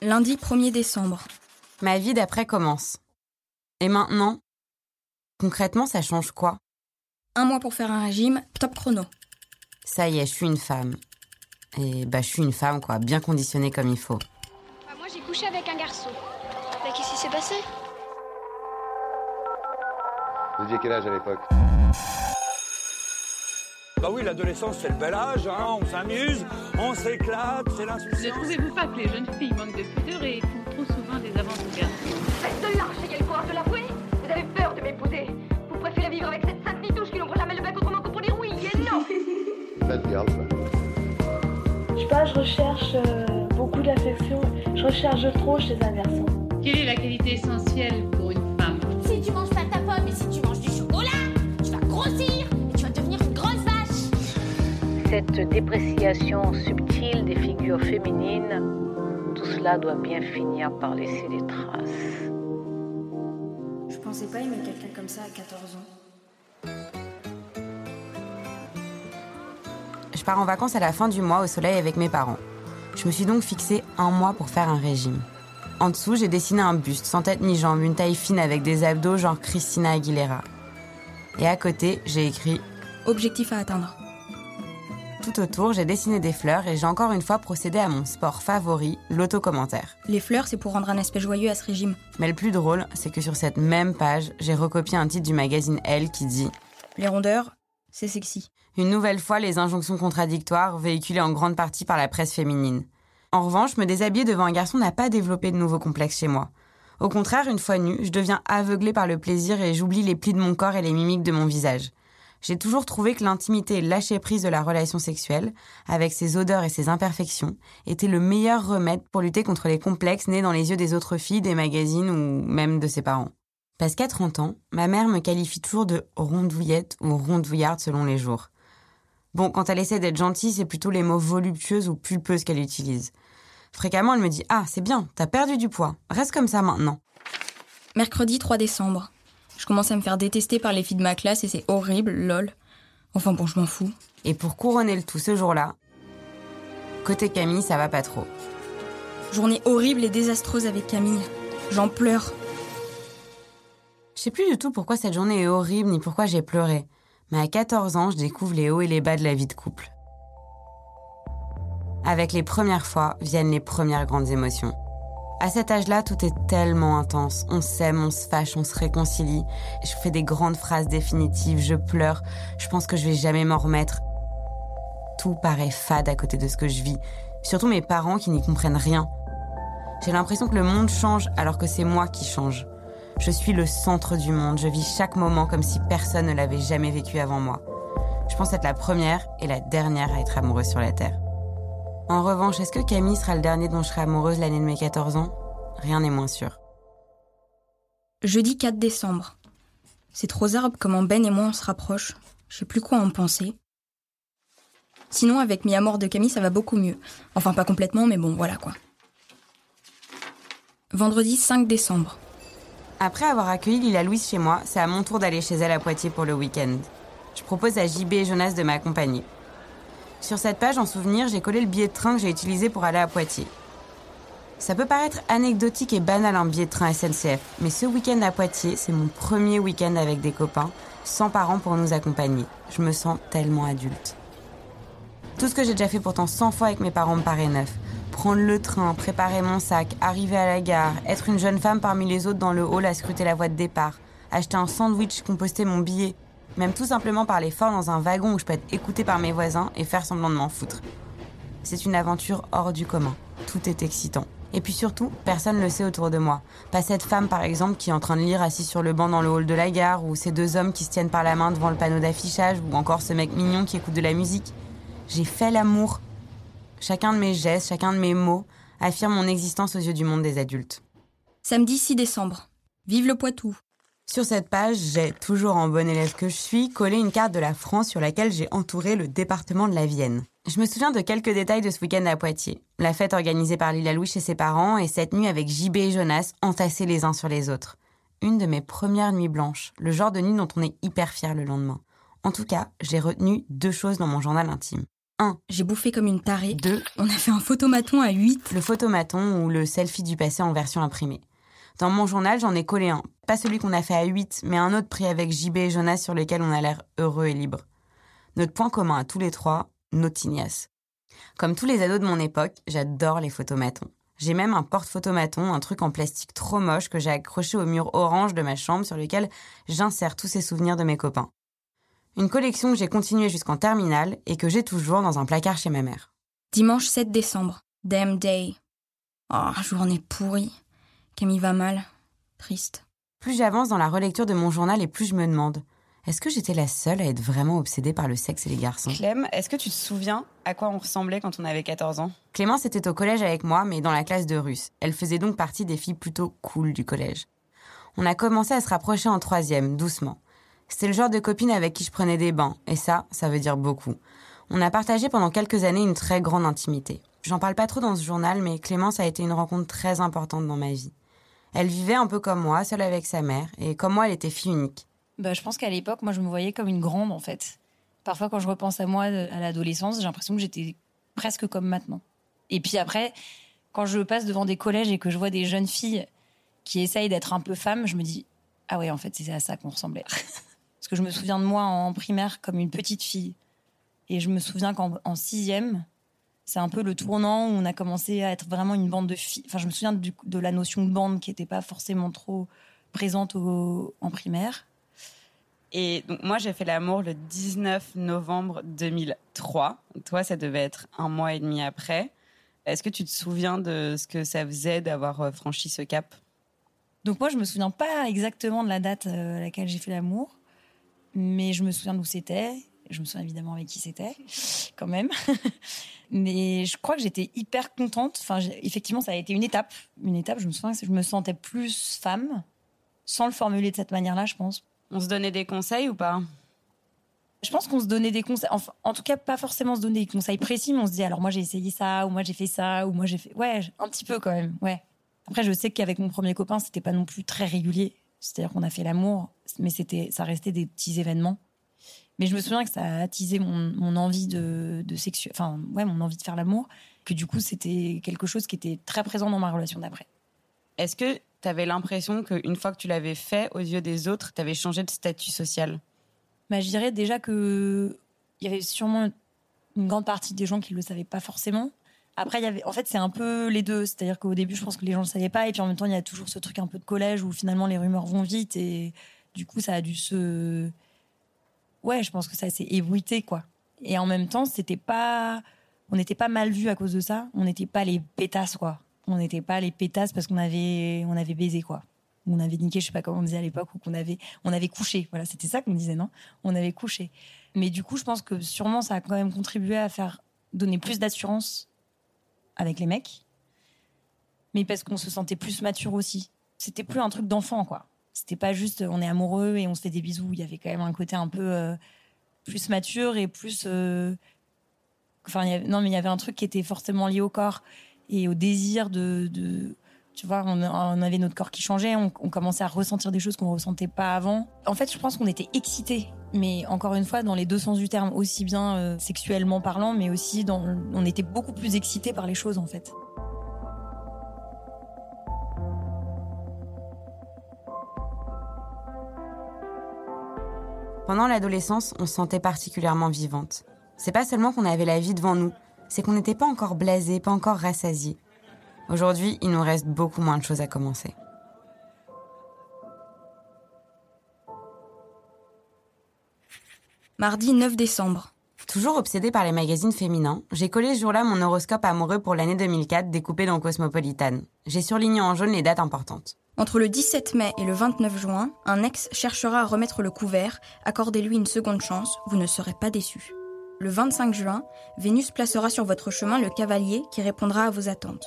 Lundi 1er décembre. Ma vie d'après commence. Et maintenant Concrètement, ça change quoi? Un mois pour faire un régime, top chrono. Ça y est, je suis une femme. Et bah, je suis une femme, quoi, bien conditionnée comme il faut. Bah, moi, j'ai couché avec un garçon. Bah, qu'est-ce qui s'est passé? Vous aviez quel âge à l'époque? Bah oui, l'adolescence, c'est le bel âge, hein, on s'amuse, on s'éclate, c'est Ne l'insouciance. trouvez-vous pas que les jeunes filles manquent de pudeur et font trop souvent des aventures Faites de l'arche, ayez le courage de l'avouer Vous avez peur de m'épouser Vous préférez vivre avec cette sainte nitouche qui n'ouvre jamais le bec autrement que pour dire oui et non Bad girl, quoi. Je sais pas, je recherche euh, beaucoup d'affection. Je recherche trop chez un garçon. Quelle est la qualité essentielle pour Cette dépréciation subtile des figures féminines, tout cela doit bien finir par laisser des traces. Je pensais pas aimer quelqu'un comme ça à 14 ans. Je pars en vacances à la fin du mois au soleil avec mes parents. Je me suis donc fixé un mois pour faire un régime. En dessous, j'ai dessiné un buste, sans tête ni jambes, une taille fine avec des abdos genre Christina Aguilera. Et à côté, j'ai écrit Objectif à atteindre. Tout autour, j'ai dessiné des fleurs et j'ai encore une fois procédé à mon sport favori, l'autocommentaire. Les fleurs, c'est pour rendre un aspect joyeux à ce régime. Mais le plus drôle, c'est que sur cette même page, j'ai recopié un titre du magazine Elle qui dit Les rondeurs, c'est sexy. Une nouvelle fois, les injonctions contradictoires véhiculées en grande partie par la presse féminine. En revanche, me déshabiller devant un garçon n'a pas développé de nouveaux complexes chez moi. Au contraire, une fois nue, je deviens aveuglée par le plaisir et j'oublie les plis de mon corps et les mimiques de mon visage. J'ai toujours trouvé que l'intimité et le lâcher-prise de la relation sexuelle, avec ses odeurs et ses imperfections, était le meilleur remède pour lutter contre les complexes nés dans les yeux des autres filles, des magazines ou même de ses parents. Parce qu'à 30 ans, ma mère me qualifie toujours de rondouillette ou rondouillarde selon les jours. Bon, quand elle essaie d'être gentille, c'est plutôt les mots voluptueuses ou pulpeuses qu'elle utilise. Fréquemment, elle me dit Ah, c'est bien, t'as perdu du poids, reste comme ça maintenant. Mercredi 3 décembre. Je commence à me faire détester par les filles de ma classe et c'est horrible, lol. Enfin bon, je m'en fous. Et pour couronner le tout ce jour-là, côté Camille, ça va pas trop. Journée horrible et désastreuse avec Camille. J'en pleure. Je sais plus du tout pourquoi cette journée est horrible ni pourquoi j'ai pleuré. Mais à 14 ans, je découvre les hauts et les bas de la vie de couple. Avec les premières fois viennent les premières grandes émotions. À cet âge-là, tout est tellement intense. On s'aime, on se fâche, on se réconcilie. Je fais des grandes phrases définitives, je pleure. Je pense que je vais jamais m'en remettre. Tout paraît fade à côté de ce que je vis. Surtout mes parents qui n'y comprennent rien. J'ai l'impression que le monde change alors que c'est moi qui change. Je suis le centre du monde. Je vis chaque moment comme si personne ne l'avait jamais vécu avant moi. Je pense être la première et la dernière à être amoureuse sur la Terre. En revanche, est-ce que Camille sera le dernier dont je serai amoureuse l'année de mes 14 ans? Rien n'est moins sûr. Jeudi 4 décembre. C'est trop zarbe comment Ben et moi on se rapproche. Je sais plus quoi en penser. Sinon, avec Mi Amor de Camille, ça va beaucoup mieux. Enfin, pas complètement, mais bon, voilà quoi. Vendredi 5 décembre. Après avoir accueilli Lila Louise chez moi, c'est à mon tour d'aller chez elle à Poitiers pour le week-end. Je propose à JB et Jonas de m'accompagner. Sur cette page, en souvenir, j'ai collé le billet de train que j'ai utilisé pour aller à Poitiers. Ça peut paraître anecdotique et banal un billet de train SNCF, mais ce week-end à Poitiers, c'est mon premier week-end avec des copains, sans parents pour nous accompagner. Je me sens tellement adulte. Tout ce que j'ai déjà fait pourtant 100 fois avec mes parents me paraît neuf. Prendre le train, préparer mon sac, arriver à la gare, être une jeune femme parmi les autres dans le hall à scruter la voie de départ, acheter un sandwich, composter mon billet, même tout simplement parler fort dans un wagon où je peux être écoutée par mes voisins et faire semblant de m'en foutre. C'est une aventure hors du commun. Tout est excitant. Et puis surtout, personne ne le sait autour de moi. Pas cette femme, par exemple, qui est en train de lire assise sur le banc dans le hall de la gare, ou ces deux hommes qui se tiennent par la main devant le panneau d'affichage, ou encore ce mec mignon qui écoute de la musique. J'ai fait l'amour. Chacun de mes gestes, chacun de mes mots affirme mon existence aux yeux du monde des adultes. Samedi 6 décembre. Vive le Poitou. Sur cette page, j'ai, toujours en bonne élève que je suis, collé une carte de la France sur laquelle j'ai entouré le département de la Vienne. Je me souviens de quelques détails de ce week-end à Poitiers. La fête organisée par Lila Louis chez ses parents et cette nuit avec JB et Jonas entassés les uns sur les autres. Une de mes premières nuits blanches, le genre de nuit dont on est hyper fier le lendemain. En tout cas, j'ai retenu deux choses dans mon journal intime. 1. J'ai bouffé comme une tarée. 2. On a fait un photomaton à 8. Le photomaton ou le selfie du passé en version imprimée. Dans mon journal, j'en ai collé un. Pas celui qu'on a fait à 8, mais un autre pris avec JB et Jonas sur lequel on a l'air heureux et libre. Notre point commun à tous les trois, nos tignasses. Comme tous les ados de mon époque, j'adore les photomatons. J'ai même un porte-photomaton, un truc en plastique trop moche que j'ai accroché au mur orange de ma chambre sur lequel j'insère tous ces souvenirs de mes copains. Une collection que j'ai continuée jusqu'en terminale et que j'ai toujours dans un placard chez ma mère. Dimanche 7 décembre. Damn day. Oh, journée pourrie. Camille va mal. Triste. Plus j'avance dans la relecture de mon journal et plus je me demande est-ce que j'étais la seule à être vraiment obsédée par le sexe et les garçons? Clem, est-ce que tu te souviens à quoi on ressemblait quand on avait 14 ans? Clémence était au collège avec moi, mais dans la classe de russe. Elle faisait donc partie des filles plutôt cool du collège. On a commencé à se rapprocher en troisième, doucement. C'était le genre de copine avec qui je prenais des bains, et ça, ça veut dire beaucoup. On a partagé pendant quelques années une très grande intimité. J'en parle pas trop dans ce journal, mais Clémence a été une rencontre très importante dans ma vie. Elle vivait un peu comme moi, seule avec sa mère, et comme moi, elle était fille unique. Bah, je pense qu'à l'époque, moi, je me voyais comme une grande, en fait. Parfois, quand je repense à moi, à l'adolescence, j'ai l'impression que j'étais presque comme maintenant. Et puis après, quand je passe devant des collèges et que je vois des jeunes filles qui essayent d'être un peu femmes, je me dis, ah ouais, en fait, c'est à ça qu'on ressemblait. Parce que je me souviens de moi en primaire comme une petite fille. Et je me souviens qu'en sixième, c'est un peu le tournant où on a commencé à être vraiment une bande de filles. Enfin, je me souviens de la notion de bande qui n'était pas forcément trop présente en primaire. Et donc, moi, j'ai fait l'amour le 19 novembre 2003. Toi, ça devait être un mois et demi après. Est-ce que tu te souviens de ce que ça faisait d'avoir euh, franchi ce cap? Donc, moi, je me souviens pas exactement de la date euh, à laquelle j'ai fait l'amour, mais je me souviens d'où c'était. Je me souviens évidemment avec qui c'était, quand même. mais je crois que j'étais hyper contente. Enfin, effectivement, ça a été une étape. Une étape, je me souviens que je me sentais plus femme, sans le formuler de cette manière-là, je pense on se donnait des conseils ou pas? Je pense qu'on se donnait des conseils, en, tout cas pas forcément se donner des conseils précis, mais on se dit alors moi j'ai essayé ça, ou moi j'ai fait ça, ou moi j'ai fait... Ouais, un petit peu quand même, ouais. Après je sais qu'avec mon premier copain c'était pas non plus très régulier, c'est-à-dire qu'on a fait l'amour, mais c'était ça restait des petits événements. Mais je me souviens que ça a attisé mon, envie de, de enfin ouais mon envie de faire l'amour, que du coup c'était quelque chose qui était très présent dans ma relation d'après. Est-ce que tu avais l'impression qu'une fois que tu l'avais fait aux yeux des autres, tu avais changé de statut social? Bah, Je dirais déjà qu'il y avait sûrement une grande partie des gens qui ne le savaient pas forcément. Après, y avait, en fait, c'est un peu les deux. C'est-à-dire qu'au début, je pense que les gens ne le savaient pas. Et puis en même temps, il y a toujours ce truc un peu de collège où finalement les rumeurs vont vite. Et du coup, ça a dû se. Ouais, je pense que ça s'est ébruité, quoi. Et en même temps, c'était pas. On n'était pas mal vus à cause de ça. On n'était pas les pétasses, quoi on n'était pas les pétasses parce qu'on avait, on avait baisé, quoi. On avait niqué, je sais pas comment on disait à l'époque, ou qu'on avait, on avait couché. Voilà, c'était ça qu'on disait, non? On avait couché. Mais du coup, je pense que sûrement, ça a quand même contribué à faire donner plus d'assurance avec les mecs. Mais parce qu'on se sentait plus mature aussi. C'était plus un truc d'enfant, quoi. C'était pas juste on est amoureux et on se fait des bisous. Il y avait quand même un côté un peu euh, plus mature et plus. Euh, enfin, non, mais il y avait un truc qui était forcément lié au corps et au désir de, tu vois, on, avait notre corps qui changeait, on, commençait à ressentir des choses qu'on ressentait pas avant. En fait, je pense qu'on était excités, mais encore une fois, dans les deux sens du terme, aussi bien euh, sexuellement parlant, mais aussi dans, on était beaucoup plus excités par les choses en fait. Pendant l'adolescence, on se sentait particulièrement vivante. C'est pas seulement qu'on avait la vie devant nous, c'est qu'on n'était pas encore blasé, pas encore rassasié. Aujourd'hui, il nous reste beaucoup moins de choses à commencer. Mardi 9 décembre. Toujours obsédée par les magazines féminins, j'ai collé ce jour-là mon horoscope amoureux pour l'année 2004 découpé dans Cosmopolitan. J'ai surligné en jaune les dates importantes. Entre le 17 mai et le 29 juin, un ex cherchera à remettre le couvert. Accordez-lui une seconde chance, vous ne serez pas déçus. Le 25 juin, Vénus placera sur votre chemin le cavalier qui répondra à vos attentes.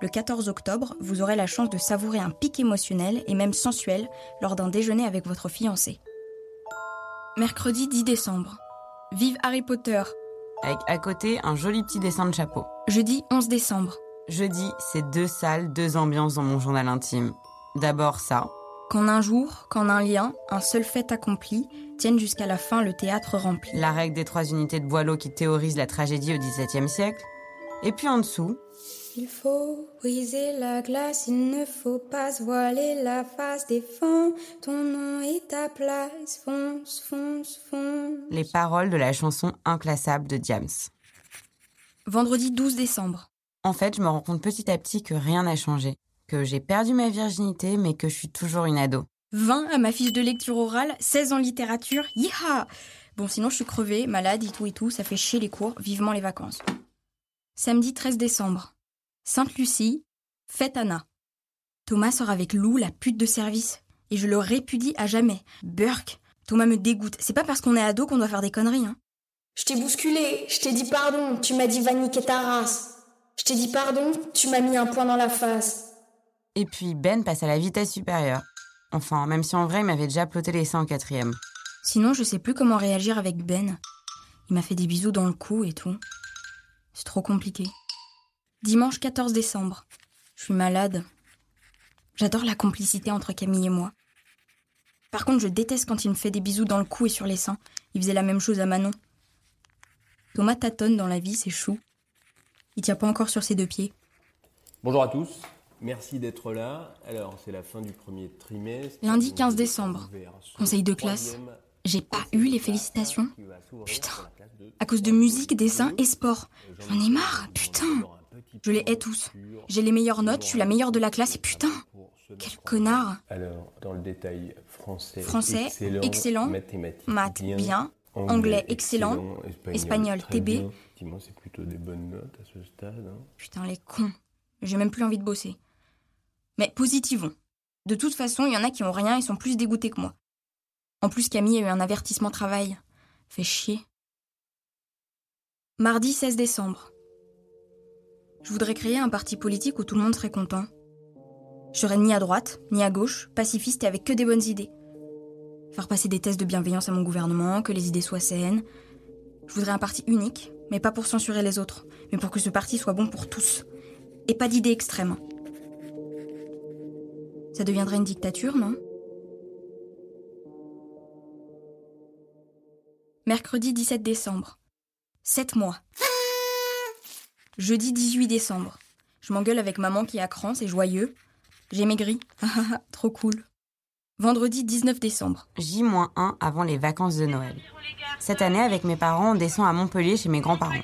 Le 14 octobre, vous aurez la chance de savourer un pic émotionnel et même sensuel lors d'un déjeuner avec votre fiancé. Mercredi 10 décembre. Vive Harry Potter. Avec à côté un joli petit dessin de chapeau. Jeudi 11 décembre. Jeudi, c'est deux salles, deux ambiances dans mon journal intime. D'abord ça. Qu'en un jour, qu'en un lien, un seul fait accompli, tienne jusqu'à la fin le théâtre rempli. La règle des trois unités de Boileau qui théorise la tragédie au XVIIe siècle. Et puis en dessous, il faut briser la glace, il ne faut pas se voiler la face. Défends ton nom et ta place. Fonce, fonce, fonce. les paroles de la chanson Inclassable de Diams. Vendredi 12 décembre. En fait, je me rends compte petit à petit que rien n'a changé. Que j'ai perdu ma virginité, mais que je suis toujours une ado. 20 à ma fiche de lecture orale, 16 en littérature. Yiha Bon, sinon je suis crevée, malade et tout et tout, ça fait chier les cours, vivement les vacances. Samedi 13 décembre. Sainte-Lucie, fête Anna. Thomas sort avec Lou, la pute de service. Et je le répudie à jamais. Burk, Thomas me dégoûte. C'est pas parce qu'on est ado qu'on doit faire des conneries, hein. Je t'ai bousculé, je t'ai dit pardon, tu m'as dit va niquer ta race. Je t'ai dit pardon, tu m'as mis un point dans la face. Et puis Ben passe à la vitesse supérieure. Enfin, même si en vrai il m'avait déjà ploté les seins en quatrième. Sinon, je sais plus comment réagir avec Ben. Il m'a fait des bisous dans le cou et tout. C'est trop compliqué. Dimanche 14 décembre. Je suis malade. J'adore la complicité entre Camille et moi. Par contre, je déteste quand il me fait des bisous dans le cou et sur les seins. Il faisait la même chose à Manon. Thomas tâtonne dans la vie, c'est chou. Il tient pas encore sur ses deux pieds. Bonjour à tous, merci d'être là. Alors, c'est la fin du premier trimestre. Lundi 15 décembre. Conseil de classe. J'ai pas eu les félicitations. Putain. À cause de musique, dessin et sport. J'en ai marre, putain. Je les hais tous. J'ai les meilleures notes, je suis la meilleure de la classe et putain Quel connard Alors, dans le détail, français, Français, excellent, excellent, mathématiques, maths, bien, anglais, excellent, espagnol, TB. bien. Effectivement, c'est plutôt des bonnes notes à ce stade. hein. Putain, les cons. J'ai même plus envie de bosser. Mais positivons. De toute façon, il y en a qui ont rien et sont plus dégoûtés que moi. En plus, Camille a eu un avertissement travail. Fait chier. Mardi 16 décembre. Je voudrais créer un parti politique où tout le monde serait content. Je serais ni à droite, ni à gauche, pacifiste et avec que des bonnes idées. Faire passer des tests de bienveillance à mon gouvernement, que les idées soient saines. Je voudrais un parti unique, mais pas pour censurer les autres, mais pour que ce parti soit bon pour tous. Et pas d'idées extrêmes. Ça deviendrait une dictature, non? Mercredi 17 décembre. 7 mois. Jeudi 18 décembre. Je m'engueule avec maman qui a cran, c'est joyeux. J'ai maigri. Trop cool. Vendredi 19 décembre. J-1 avant les vacances de Noël. Cette année, avec mes parents, on descend à Montpellier chez mes grands-parents.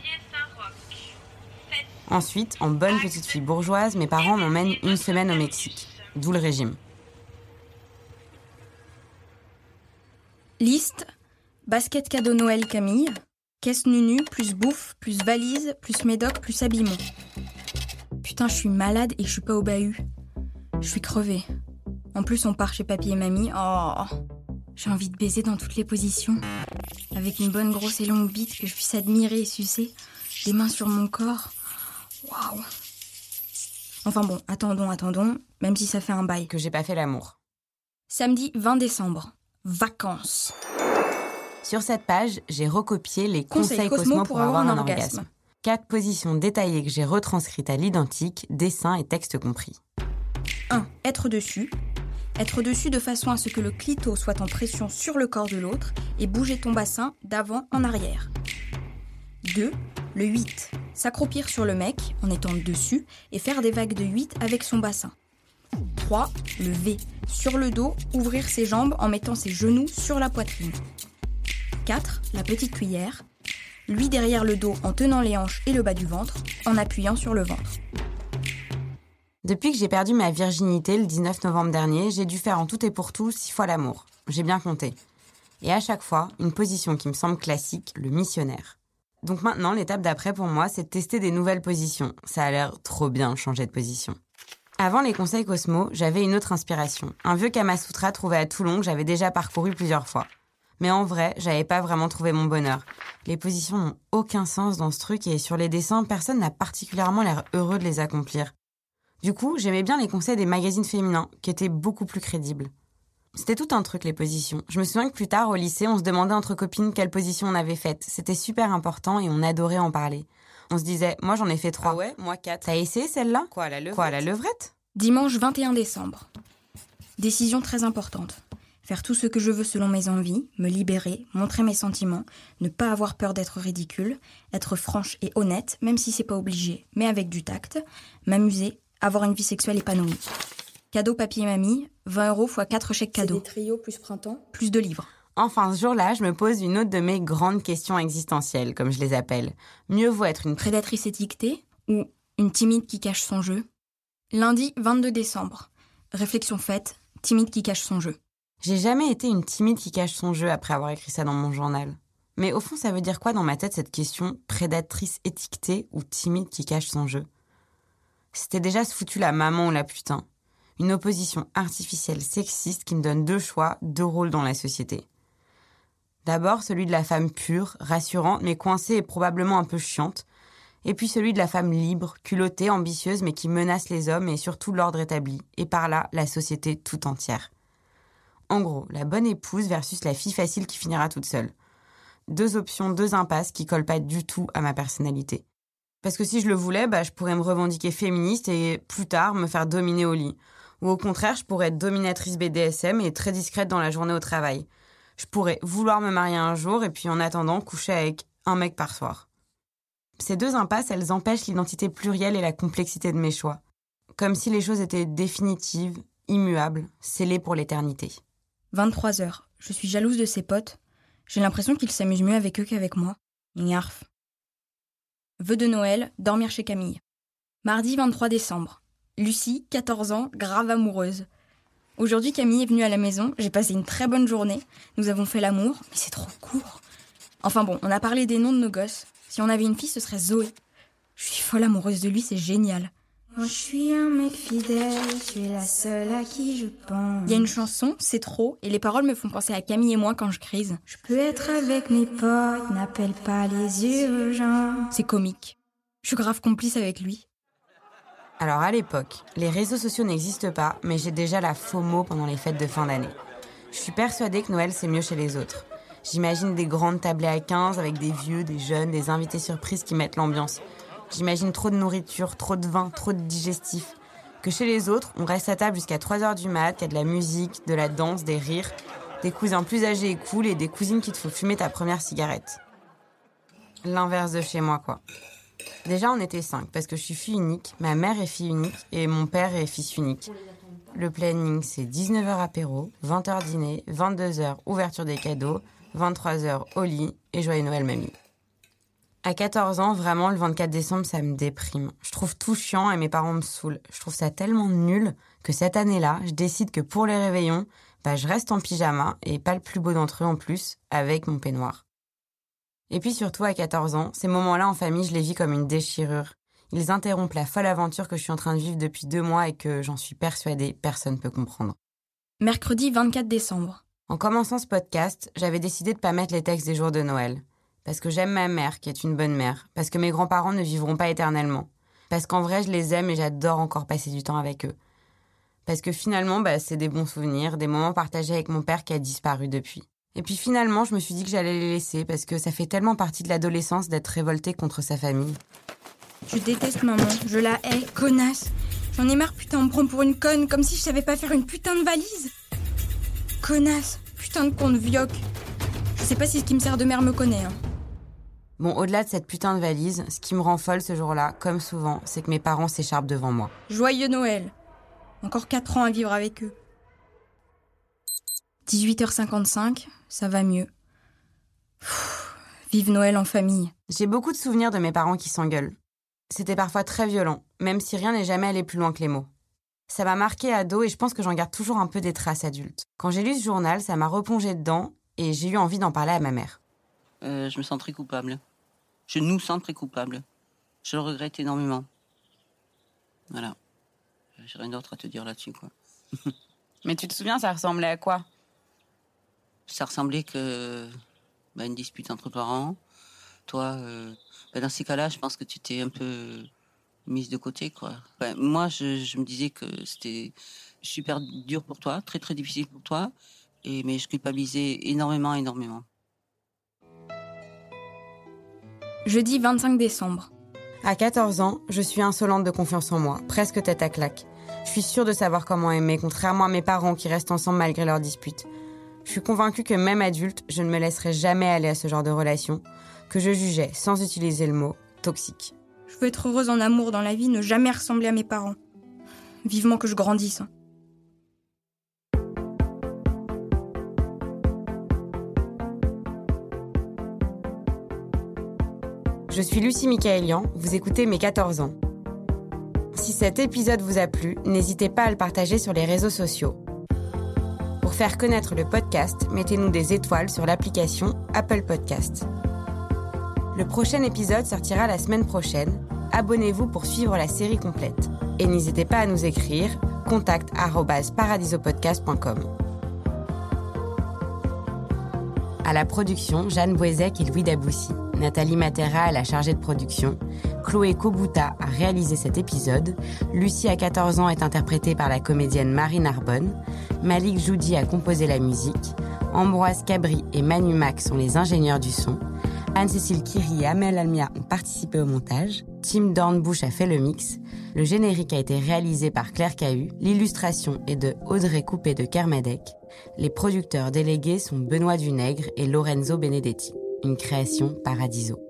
Ensuite, en bonne petite fille bourgeoise, mes parents m'emmènent une semaine au Mexique. D'où le régime. Liste basket cadeau Noël Camille, caisse nunu, plus bouffe, plus valise, plus médoc, plus habillement. Putain, je suis malade et je suis pas au bahut. Je suis crevée. En plus, on part chez papy et mamie. Oh, j'ai envie de baiser dans toutes les positions. Avec une bonne grosse et longue bite que je puisse admirer et sucer. Des mains sur mon corps. Waouh. Enfin bon, attendons, attendons, même si ça fait un bail. Que j'ai pas fait l'amour. Samedi 20 décembre. Vacances. Sur cette page, j'ai recopié les Conseils conseils, Cosmo Cosmo pour avoir avoir un un orgasme. orgasme. Quatre positions détaillées que j'ai retranscrites à l'identique, dessin et texte compris. 1. Être dessus. Être dessus de façon à ce que le clito soit en pression sur le corps de l'autre et bouger ton bassin d'avant en arrière. 2. Le 8. S'accroupir sur le mec en étant dessus et faire des vagues de 8 avec son bassin. 3. Le V. Sur le dos, ouvrir ses jambes en mettant ses genoux sur la poitrine. 4. La petite cuillère. Lui derrière le dos en tenant les hanches et le bas du ventre, en appuyant sur le ventre. Depuis que j'ai perdu ma virginité le 19 novembre dernier, j'ai dû faire en tout et pour tout six fois l'amour. J'ai bien compté. Et à chaque fois, une position qui me semble classique, le missionnaire. Donc maintenant, l'étape d'après pour moi, c'est de tester des nouvelles positions. Ça a l'air trop bien changer de position. Avant les conseils Cosmo, j'avais une autre inspiration. Un vieux Kama Sutra trouvé à Toulon que j'avais déjà parcouru plusieurs fois. Mais en vrai, j'avais pas vraiment trouvé mon bonheur. Les positions n'ont aucun sens dans ce truc et sur les dessins, personne n'a particulièrement l'air heureux de les accomplir. Du coup, j'aimais bien les conseils des magazines féminins, qui étaient beaucoup plus crédibles. C'était tout un truc, les positions. Je me souviens que plus tard, au lycée, on se demandait entre copines quelle position on avait faite. C'était super important et on adorait en parler. On se disait, moi j'en ai fait trois. Ah ouais, moi quatre. T'as essayé celle-là? Quoi, la levrette? Quoi, la levrette? Dimanche 21 décembre. Décision très importante. Faire tout ce que je veux selon mes envies, me libérer, montrer mes sentiments, ne pas avoir peur d'être ridicule, être franche et honnête, même si c'est pas obligé, mais avec du tact, m'amuser, avoir une vie sexuelle épanouie. Cadeau papier mamie, 20 euros x 4 chèques cadeaux. Des trios plus printemps. Plus de livres. Enfin, ce jour-là, je me pose une autre de mes grandes questions existentielles, comme je les appelle. Mieux vaut être une prédatrice étiquetée ou une timide qui cache son jeu? Lundi 22 décembre. Réflexion faite, timide qui cache son jeu. J'ai jamais été une timide qui cache son jeu après avoir écrit ça dans mon journal. Mais au fond, ça veut dire quoi dans ma tête cette question prédatrice étiquetée ou timide qui cache son jeu? C'était déjà se foutu la maman ou la putain. Une opposition artificielle sexiste qui me donne deux choix, deux rôles dans la société. D'abord celui de la femme pure, rassurante, mais coincée et probablement un peu chiante. Et puis celui de la femme libre, culottée, ambitieuse, mais qui menace les hommes et surtout l'ordre établi, et par là la société tout entière. En gros, la bonne épouse versus la fille facile qui finira toute seule. Deux options, deux impasses qui collent pas du tout à ma personnalité. Parce que si je le voulais, bah, je pourrais me revendiquer féministe et plus tard me faire dominer au lit. Ou au contraire, je pourrais être dominatrice BDSM et très discrète dans la journée au travail. Je pourrais vouloir me marier un jour et puis en attendant coucher avec un mec par soir. Ces deux impasses, elles empêchent l'identité plurielle et la complexité de mes choix. Comme si les choses étaient définitives, immuables, scellées pour l'éternité. 23 heures. Je suis jalouse de ses potes. J'ai l'impression qu'ils s'amusent mieux avec eux qu'avec moi. Gnarf. Vœux de Noël, dormir chez Camille. Mardi 23 décembre. Lucie, 14 ans, grave amoureuse. Aujourd'hui, Camille est venue à la maison. J'ai passé une très bonne journée. Nous avons fait l'amour, mais c'est trop court. Enfin bon, on a parlé des noms de nos gosses. Si on avait une fille, ce serait Zoé. Je suis folle amoureuse de lui, c'est génial. Moi je suis un mec fidèle, je suis la seule à qui je pense. Il y a une chanson, c'est trop, et les paroles me font penser à Camille et moi quand je crise. Je peux être avec mes potes, n'appelle pas les urgences. C'est comique. Je suis grave complice avec lui. Alors à l'époque, les réseaux sociaux n'existent pas, mais j'ai déjà la FOMO pendant les fêtes de fin d'année. Je suis persuadée que Noël c'est mieux chez les autres. J'imagine des grandes tablées à 15 avec des vieux, des jeunes, des invités surprises qui mettent l'ambiance. J'imagine trop de nourriture, trop de vin, trop de digestif. Que chez les autres, on reste à table jusqu'à 3 heures du mat, qu'il y a de la musique, de la danse, des rires, des cousins plus âgés et cool et des cousines qui te font fumer ta première cigarette. L'inverse de chez moi, quoi. Déjà, on était cinq, parce que je suis fille unique, ma mère est fille unique et mon père est fils unique. Le planning, c'est 19h apéro, 20h dîner, 22h ouverture des cadeaux, 23h au lit et joyeux Noël mamie. À 14 ans, vraiment, le 24 décembre, ça me déprime. Je trouve tout chiant et mes parents me saoulent. Je trouve ça tellement nul que cette année-là, je décide que pour les réveillons, bah, je reste en pyjama et pas le plus beau d'entre eux en plus, avec mon peignoir. Et puis surtout, à 14 ans, ces moments-là en famille, je les vis comme une déchirure. Ils interrompent la folle aventure que je suis en train de vivre depuis deux mois et que, j'en suis persuadée, personne ne peut comprendre. Mercredi 24 décembre. En commençant ce podcast, j'avais décidé de pas mettre les textes des jours de Noël. Parce que j'aime ma mère, qui est une bonne mère. Parce que mes grands-parents ne vivront pas éternellement. Parce qu'en vrai, je les aime et j'adore encore passer du temps avec eux. Parce que finalement, bah, c'est des bons souvenirs, des moments partagés avec mon père qui a disparu depuis. Et puis finalement, je me suis dit que j'allais les laisser parce que ça fait tellement partie de l'adolescence d'être révolté contre sa famille. Je déteste maman, je la hais, connasse. J'en ai marre, putain, on me prend pour une conne, comme si je savais pas faire une putain de valise. Connasse, putain de con de vioque. Je sais pas si ce qui me sert de mère me connaît. Hein. Bon, au-delà de cette putain de valise, ce qui me rend folle ce jour-là, comme souvent, c'est que mes parents s'écharpent devant moi. Joyeux Noël. Encore 4 ans à vivre avec eux. 18h55, ça va mieux. Vive Noël en famille. J'ai beaucoup de souvenirs de mes parents qui s'engueulent. C'était parfois très violent, même si rien n'est jamais allé plus loin que les mots. Ça m'a marqué ado et je pense que j'en garde toujours un peu des traces adultes. Quand j'ai lu ce journal, ça m'a replongé dedans et j'ai eu envie d'en parler à ma mère. Euh, je me sens très coupable. Je nous sens très coupables. Je le regrette énormément. Voilà. J'ai rien d'autre à te dire là-dessus, quoi. Mais tu te souviens, ça ressemblait à quoi? Ça ressemblait que bah, une dispute entre parents. Toi, euh, bah, dans ces cas-là, je pense que tu t'es un peu mise de côté, quoi. Enfin, moi, je, je me disais que c'était super dur pour toi, très très difficile pour toi, et mais je culpabilisais énormément, énormément. Jeudi 25 décembre. À 14 ans, je suis insolente de confiance en moi, presque tête à claque. Je suis sûre de savoir comment aimer, contrairement à mes parents qui restent ensemble malgré leurs disputes. Je suis convaincue que même adulte, je ne me laisserai jamais aller à ce genre de relation, que je jugeais, sans utiliser le mot, toxique. Je veux être heureuse en amour dans la vie, ne jamais ressembler à mes parents. Vivement que je grandisse. Je suis Lucie Michaelian, vous écoutez Mes 14 ans. Si cet épisode vous a plu, n'hésitez pas à le partager sur les réseaux sociaux. Pour faire connaître le podcast, mettez-nous des étoiles sur l'application Apple Podcast. Le prochain épisode sortira la semaine prochaine. Abonnez-vous pour suivre la série complète. Et n'hésitez pas à nous écrire contact paradisopodcast.com. À la production, Jeanne Boisec et Louis Daboussi. Nathalie Matera est la chargée de production. Chloé Kobuta a réalisé cet épisode. Lucie, à 14 ans, est interprétée par la comédienne Marie Narbonne. Malik Joudi a composé la musique. Ambroise Cabri et Manu Mac sont les ingénieurs du son. Anne-Cécile Kiri et Amel Almia ont participé au montage. Tim Dornbush a fait le mix. Le générique a été réalisé par Claire Cahu. L'illustration est de Audrey Coupé de Kermadec. Les producteurs délégués sont Benoît Dunègre et Lorenzo Benedetti. Une création Paradiso.